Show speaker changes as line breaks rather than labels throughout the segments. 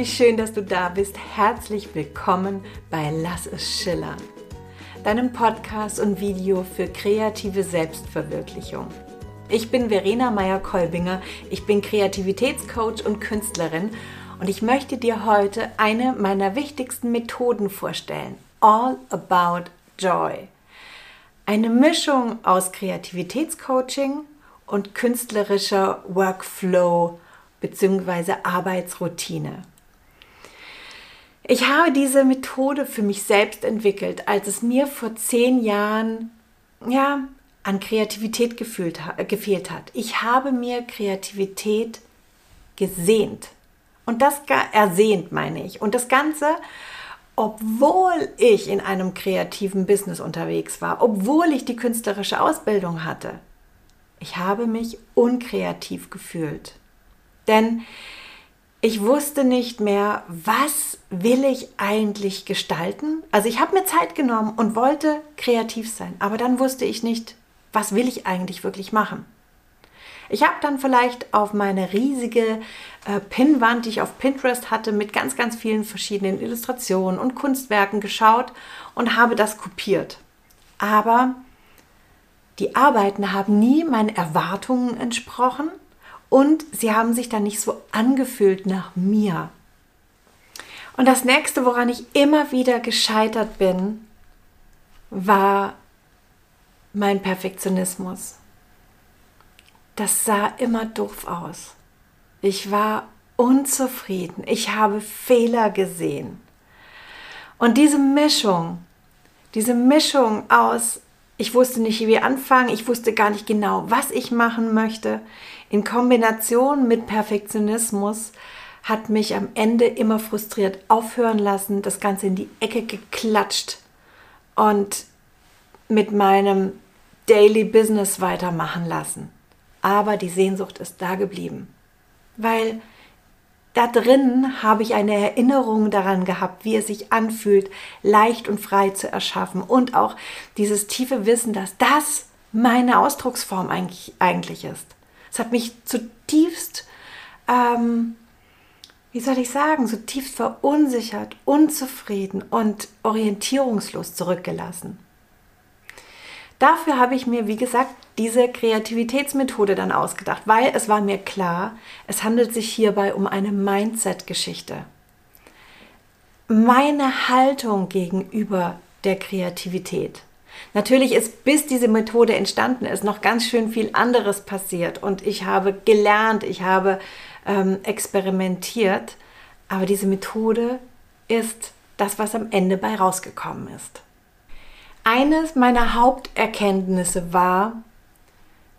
wie schön, dass du da bist. Herzlich willkommen bei Lass es schillern, deinem Podcast und Video für kreative Selbstverwirklichung. Ich bin Verena Meyer-Kolbinger, ich bin Kreativitätscoach und Künstlerin und ich möchte dir heute eine meiner wichtigsten Methoden vorstellen. All About Joy. Eine Mischung aus Kreativitätscoaching und künstlerischer Workflow bzw. Arbeitsroutine. Ich habe diese Methode für mich selbst entwickelt, als es mir vor zehn Jahren ja, an Kreativität gefühlt, gefehlt hat. Ich habe mir Kreativität gesehnt. Und das ersehnt, meine ich. Und das Ganze, obwohl ich in einem kreativen Business unterwegs war, obwohl ich die künstlerische Ausbildung hatte. Ich habe mich unkreativ gefühlt. Denn ich wusste nicht mehr, was will ich eigentlich gestalten. Also ich habe mir Zeit genommen und wollte kreativ sein, aber dann wusste ich nicht, was will ich eigentlich wirklich machen. Ich habe dann vielleicht auf meine riesige äh, Pinnwand, die ich auf Pinterest hatte, mit ganz, ganz vielen verschiedenen Illustrationen und Kunstwerken geschaut und habe das kopiert. Aber die Arbeiten haben nie meinen Erwartungen entsprochen und sie haben sich dann nicht so angefühlt nach mir. Und das nächste, woran ich immer wieder gescheitert bin, war mein Perfektionismus. Das sah immer doof aus. Ich war unzufrieden. Ich habe Fehler gesehen. Und diese Mischung, diese Mischung aus, ich wusste nicht, wie anfangen, ich wusste gar nicht genau, was ich machen möchte, in Kombination mit Perfektionismus hat mich am Ende immer frustriert aufhören lassen, das Ganze in die Ecke geklatscht und mit meinem Daily Business weitermachen lassen. Aber die Sehnsucht ist da geblieben, weil da drin habe ich eine Erinnerung daran gehabt, wie es sich anfühlt, leicht und frei zu erschaffen und auch dieses tiefe Wissen, dass das meine Ausdrucksform eigentlich, eigentlich ist. Es hat mich zutiefst, ähm, wie soll ich sagen, zutiefst verunsichert, unzufrieden und orientierungslos zurückgelassen. Dafür habe ich mir, wie gesagt, diese Kreativitätsmethode dann ausgedacht, weil es war mir klar, es handelt sich hierbei um eine Mindset-Geschichte. Meine Haltung gegenüber der Kreativität. Natürlich ist, bis diese Methode entstanden ist, noch ganz schön viel anderes passiert und ich habe gelernt, ich habe ähm, experimentiert, aber diese Methode ist das, was am Ende bei rausgekommen ist. Eines meiner Haupterkenntnisse war,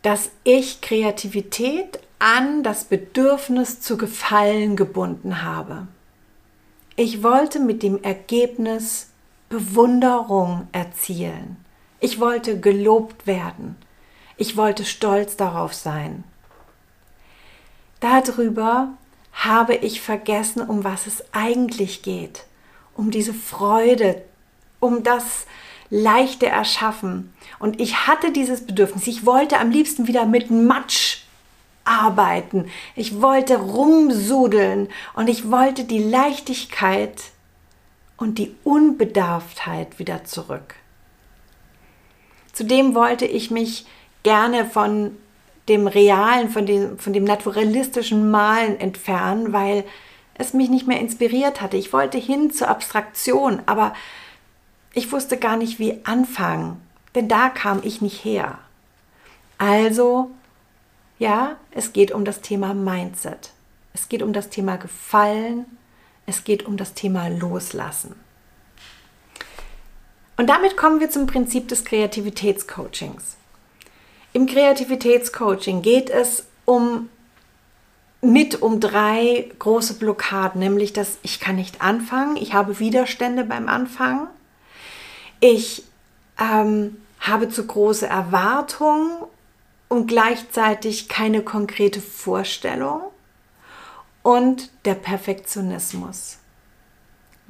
dass ich Kreativität an das Bedürfnis zu gefallen gebunden habe. Ich wollte mit dem Ergebnis Bewunderung erzielen. Ich wollte gelobt werden. Ich wollte stolz darauf sein. Darüber habe ich vergessen, um was es eigentlich geht. Um diese Freude, um das leichte Erschaffen. Und ich hatte dieses Bedürfnis. Ich wollte am liebsten wieder mit Matsch arbeiten. Ich wollte rumsudeln und ich wollte die Leichtigkeit und die Unbedarftheit wieder zurück. Zudem wollte ich mich gerne von dem Realen, von dem, von dem naturalistischen Malen entfernen, weil es mich nicht mehr inspiriert hatte. Ich wollte hin zur Abstraktion, aber ich wusste gar nicht, wie anfangen, denn da kam ich nicht her. Also, ja, es geht um das Thema Mindset. Es geht um das Thema Gefallen. Es geht um das Thema Loslassen. Und damit kommen wir zum Prinzip des Kreativitätscoachings. Im Kreativitätscoaching geht es um mit um drei große Blockaden, nämlich dass ich kann nicht anfangen, ich habe Widerstände beim Anfangen, ich ähm, habe zu große Erwartungen und gleichzeitig keine konkrete Vorstellung und der Perfektionismus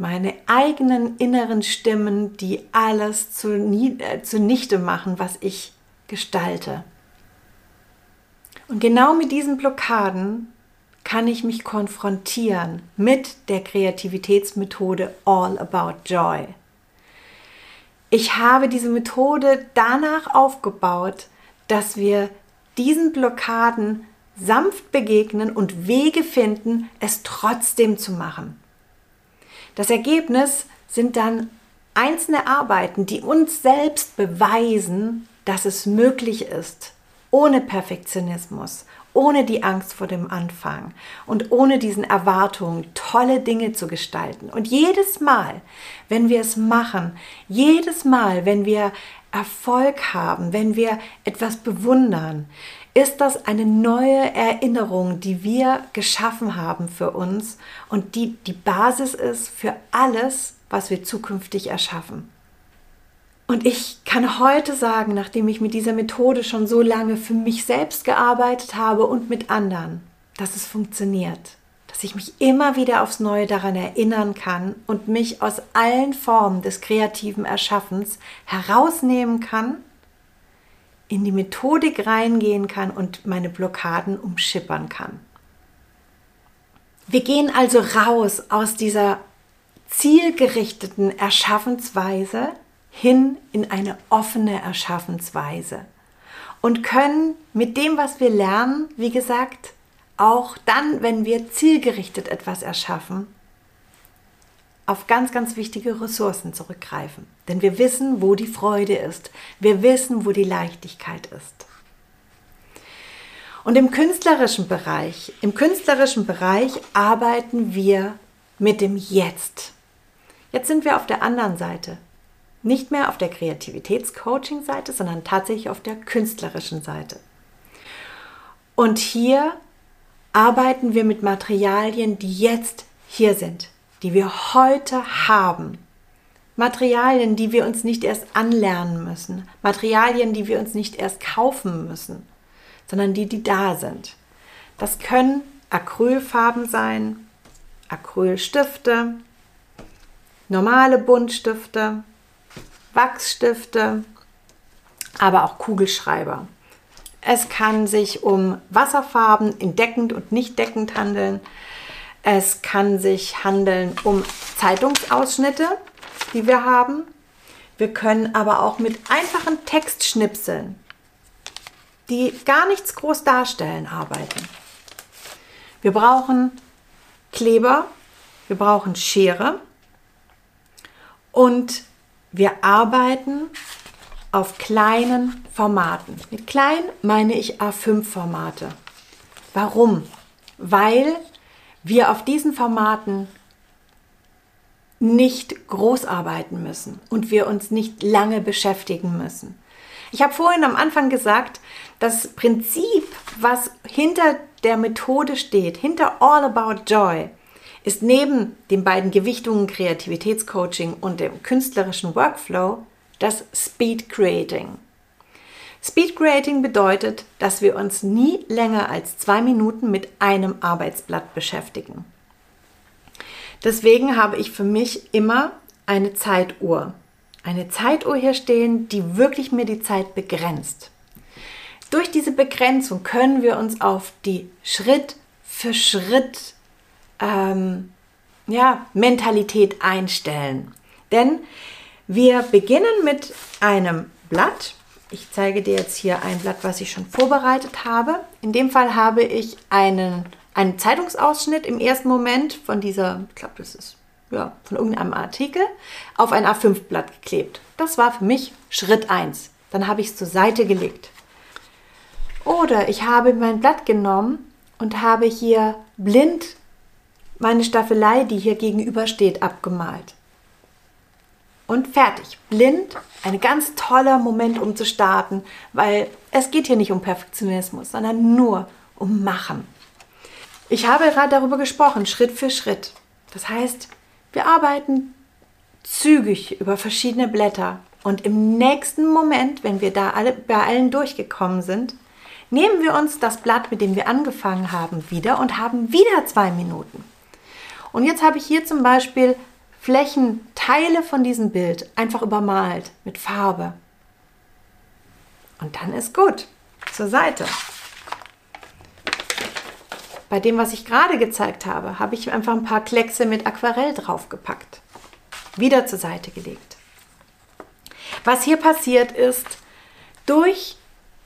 meine eigenen inneren Stimmen, die alles äh, zunichte machen, was ich gestalte. Und genau mit diesen Blockaden kann ich mich konfrontieren mit der Kreativitätsmethode All About Joy. Ich habe diese Methode danach aufgebaut, dass wir diesen Blockaden sanft begegnen und Wege finden, es trotzdem zu machen. Das Ergebnis sind dann einzelne Arbeiten, die uns selbst beweisen, dass es möglich ist, ohne Perfektionismus, ohne die Angst vor dem Anfang und ohne diesen Erwartungen tolle Dinge zu gestalten. Und jedes Mal, wenn wir es machen, jedes Mal, wenn wir Erfolg haben, wenn wir etwas bewundern, ist das eine neue Erinnerung, die wir geschaffen haben für uns und die die Basis ist für alles, was wir zukünftig erschaffen. Und ich kann heute sagen, nachdem ich mit dieser Methode schon so lange für mich selbst gearbeitet habe und mit anderen, dass es funktioniert, dass ich mich immer wieder aufs Neue daran erinnern kann und mich aus allen Formen des kreativen Erschaffens herausnehmen kann, in die Methodik reingehen kann und meine Blockaden umschippern kann. Wir gehen also raus aus dieser zielgerichteten Erschaffensweise hin in eine offene Erschaffensweise und können mit dem, was wir lernen, wie gesagt, auch dann, wenn wir zielgerichtet etwas erschaffen, auf ganz, ganz wichtige Ressourcen zurückgreifen. Denn wir wissen, wo die Freude ist. Wir wissen, wo die Leichtigkeit ist. Und im künstlerischen Bereich, im künstlerischen Bereich arbeiten wir mit dem Jetzt. Jetzt sind wir auf der anderen Seite. Nicht mehr auf der Kreativitätscoaching-Seite, sondern tatsächlich auf der künstlerischen Seite. Und hier arbeiten wir mit Materialien, die jetzt hier sind, die wir heute haben. Materialien, die wir uns nicht erst anlernen müssen. Materialien, die wir uns nicht erst kaufen müssen, sondern die, die da sind. Das können Acrylfarben sein, Acrylstifte, normale Buntstifte, Wachsstifte, aber auch Kugelschreiber. Es kann sich um Wasserfarben in deckend und nicht deckend handeln. Es kann sich handeln um Zeitungsausschnitte, die wir haben. Wir können aber auch mit einfachen Textschnipseln, die gar nichts groß darstellen, arbeiten. Wir brauchen Kleber, wir brauchen Schere und wir arbeiten auf kleinen Formaten. Mit klein meine ich A5-Formate. Warum? Weil wir auf diesen Formaten nicht groß arbeiten müssen und wir uns nicht lange beschäftigen müssen. Ich habe vorhin am Anfang gesagt, das Prinzip, was hinter der Methode steht, hinter All About Joy, ist neben den beiden Gewichtungen Kreativitätscoaching und dem künstlerischen Workflow das Speed Creating. Speed Creating bedeutet, dass wir uns nie länger als zwei Minuten mit einem Arbeitsblatt beschäftigen. Deswegen habe ich für mich immer eine Zeituhr. Eine Zeituhr hier stehen, die wirklich mir die Zeit begrenzt. Durch diese Begrenzung können wir uns auf die Schritt für Schritt ähm, ja, Mentalität einstellen. Denn wir beginnen mit einem Blatt. Ich zeige dir jetzt hier ein Blatt, was ich schon vorbereitet habe. In dem Fall habe ich einen, einen Zeitungsausschnitt im ersten Moment von dieser, ich glaube, das ist ja, von irgendeinem Artikel, auf ein A5-Blatt geklebt. Das war für mich Schritt 1. Dann habe ich es zur Seite gelegt. Oder ich habe mein Blatt genommen und habe hier blind meine Staffelei, die hier gegenüber steht, abgemalt. Und fertig. Blind. Ein ganz toller Moment, um zu starten, weil es geht hier nicht um Perfektionismus, sondern nur um Machen. Ich habe gerade darüber gesprochen, Schritt für Schritt. Das heißt, wir arbeiten zügig über verschiedene Blätter und im nächsten Moment, wenn wir da alle bei allen durchgekommen sind, nehmen wir uns das Blatt, mit dem wir angefangen haben, wieder und haben wieder zwei Minuten. Und jetzt habe ich hier zum Beispiel Flächenteile von diesem Bild einfach übermalt mit Farbe. Und dann ist gut. Zur Seite. bei dem, was ich gerade gezeigt habe, habe ich einfach ein paar Kleckse mit Aquarell draufgepackt. Wieder zur Seite gelegt. Was hier passiert ist, durch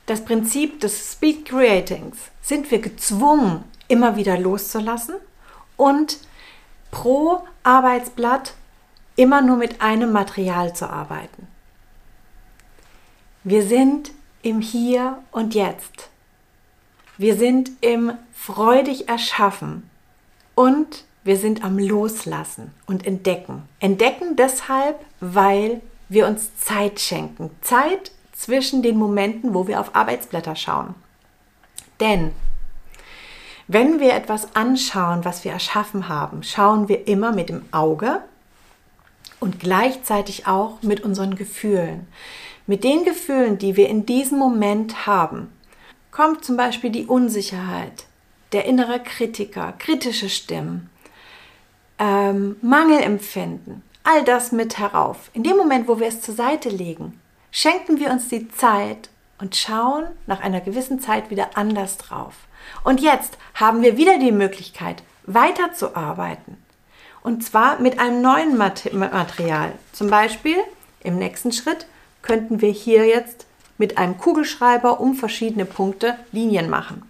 das Prinzip des Speed Creatings sind wir gezwungen, immer wieder loszulassen und pro Arbeitsblatt immer nur mit einem Material zu arbeiten. Wir sind im Hier und Jetzt. Wir sind im freudig erschaffen und wir sind am Loslassen und Entdecken. Entdecken deshalb, weil wir uns Zeit schenken. Zeit zwischen den Momenten, wo wir auf Arbeitsblätter schauen. Denn wenn wir etwas anschauen, was wir erschaffen haben, schauen wir immer mit dem Auge und gleichzeitig auch mit unseren Gefühlen. Mit den Gefühlen, die wir in diesem Moment haben, kommt zum Beispiel die Unsicherheit, der innere Kritiker, kritische Stimmen, ähm, Mangelempfinden, all das mit herauf. In dem Moment, wo wir es zur Seite legen, schenken wir uns die Zeit und schauen nach einer gewissen Zeit wieder anders drauf. Und jetzt haben wir wieder die Möglichkeit, weiterzuarbeiten. Und zwar mit einem neuen Material. Zum Beispiel im nächsten Schritt könnten wir hier jetzt mit einem Kugelschreiber um verschiedene Punkte Linien machen.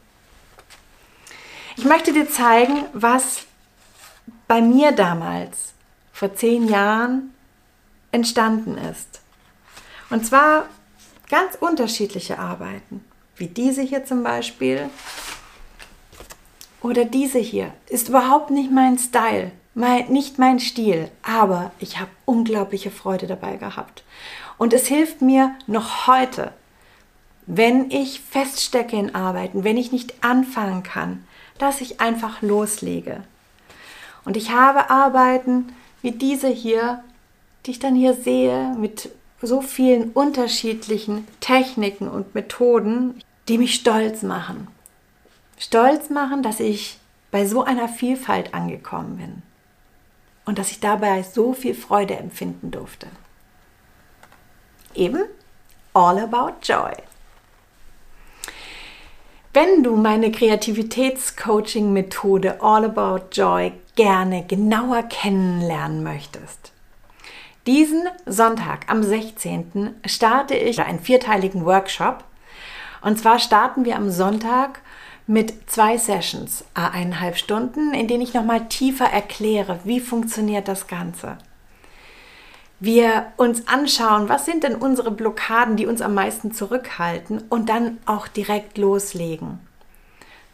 Ich möchte dir zeigen, was bei mir damals vor zehn Jahren entstanden ist. Und zwar ganz unterschiedliche Arbeiten, wie diese hier zum Beispiel oder diese hier ist überhaupt nicht mein Style, mein, nicht mein Stil, aber ich habe unglaubliche Freude dabei gehabt. Und es hilft mir noch heute, wenn ich feststecke in Arbeiten, wenn ich nicht anfangen kann, dass ich einfach loslege. Und ich habe Arbeiten wie diese hier, die ich dann hier sehe, mit so vielen unterschiedlichen Techniken und Methoden, die mich stolz machen stolz machen, dass ich bei so einer Vielfalt angekommen bin und dass ich dabei so viel Freude empfinden durfte. Eben All About Joy. Wenn du meine Kreativitätscoaching-Methode All About Joy gerne genauer kennenlernen möchtest, diesen Sonntag am 16. starte ich einen vierteiligen Workshop. Und zwar starten wir am Sonntag mit zwei Sessions, eineinhalb Stunden, in denen ich nochmal tiefer erkläre, wie funktioniert das Ganze. Wir uns anschauen, was sind denn unsere Blockaden, die uns am meisten zurückhalten und dann auch direkt loslegen.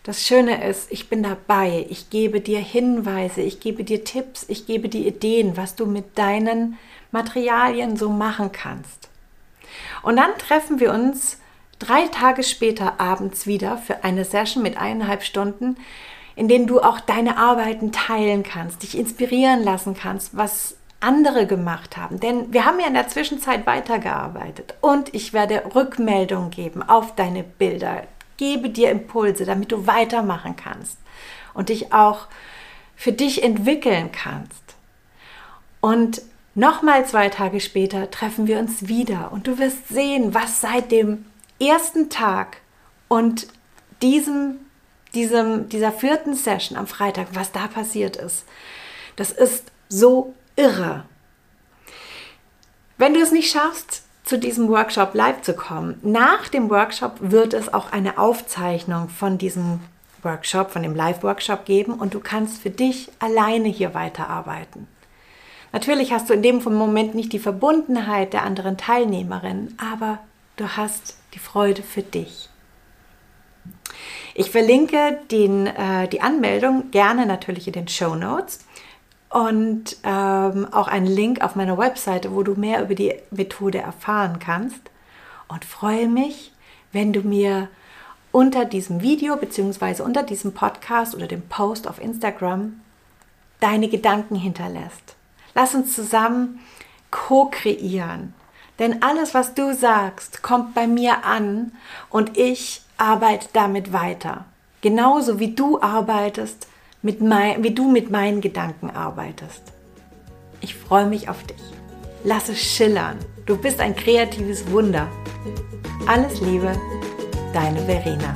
Das Schöne ist, ich bin dabei, ich gebe dir Hinweise, ich gebe dir Tipps, ich gebe dir Ideen, was du mit deinen Materialien so machen kannst. Und dann treffen wir uns drei Tage später abends wieder für eine Session mit eineinhalb Stunden, in denen du auch deine Arbeiten teilen kannst, dich inspirieren lassen kannst, was andere gemacht haben. Denn wir haben ja in der Zwischenzeit weitergearbeitet und ich werde Rückmeldungen geben auf deine Bilder, gebe dir Impulse, damit du weitermachen kannst und dich auch für dich entwickeln kannst. Und nochmal zwei Tage später treffen wir uns wieder und du wirst sehen, was seitdem ersten Tag und diesem, diesem, dieser vierten Session am Freitag, was da passiert ist, das ist so irre. Wenn du es nicht schaffst, zu diesem Workshop live zu kommen, nach dem Workshop wird es auch eine Aufzeichnung von diesem Workshop, von dem Live-Workshop geben und du kannst für dich alleine hier weiterarbeiten. Natürlich hast du in dem Moment nicht die Verbundenheit der anderen Teilnehmerinnen, aber du hast die Freude für dich. Ich verlinke den, äh, die Anmeldung gerne natürlich in den Show Notes und ähm, auch einen Link auf meiner Webseite, wo du mehr über die Methode erfahren kannst. Und freue mich, wenn du mir unter diesem Video bzw. unter diesem Podcast oder dem Post auf Instagram deine Gedanken hinterlässt. Lass uns zusammen co-kreieren. Denn alles, was du sagst, kommt bei mir an und ich arbeite damit weiter. Genauso wie du arbeitest, mit mein, wie du mit meinen Gedanken arbeitest. Ich freue mich auf dich. Lass es schillern. Du bist ein kreatives Wunder. Alles Liebe, deine Verena.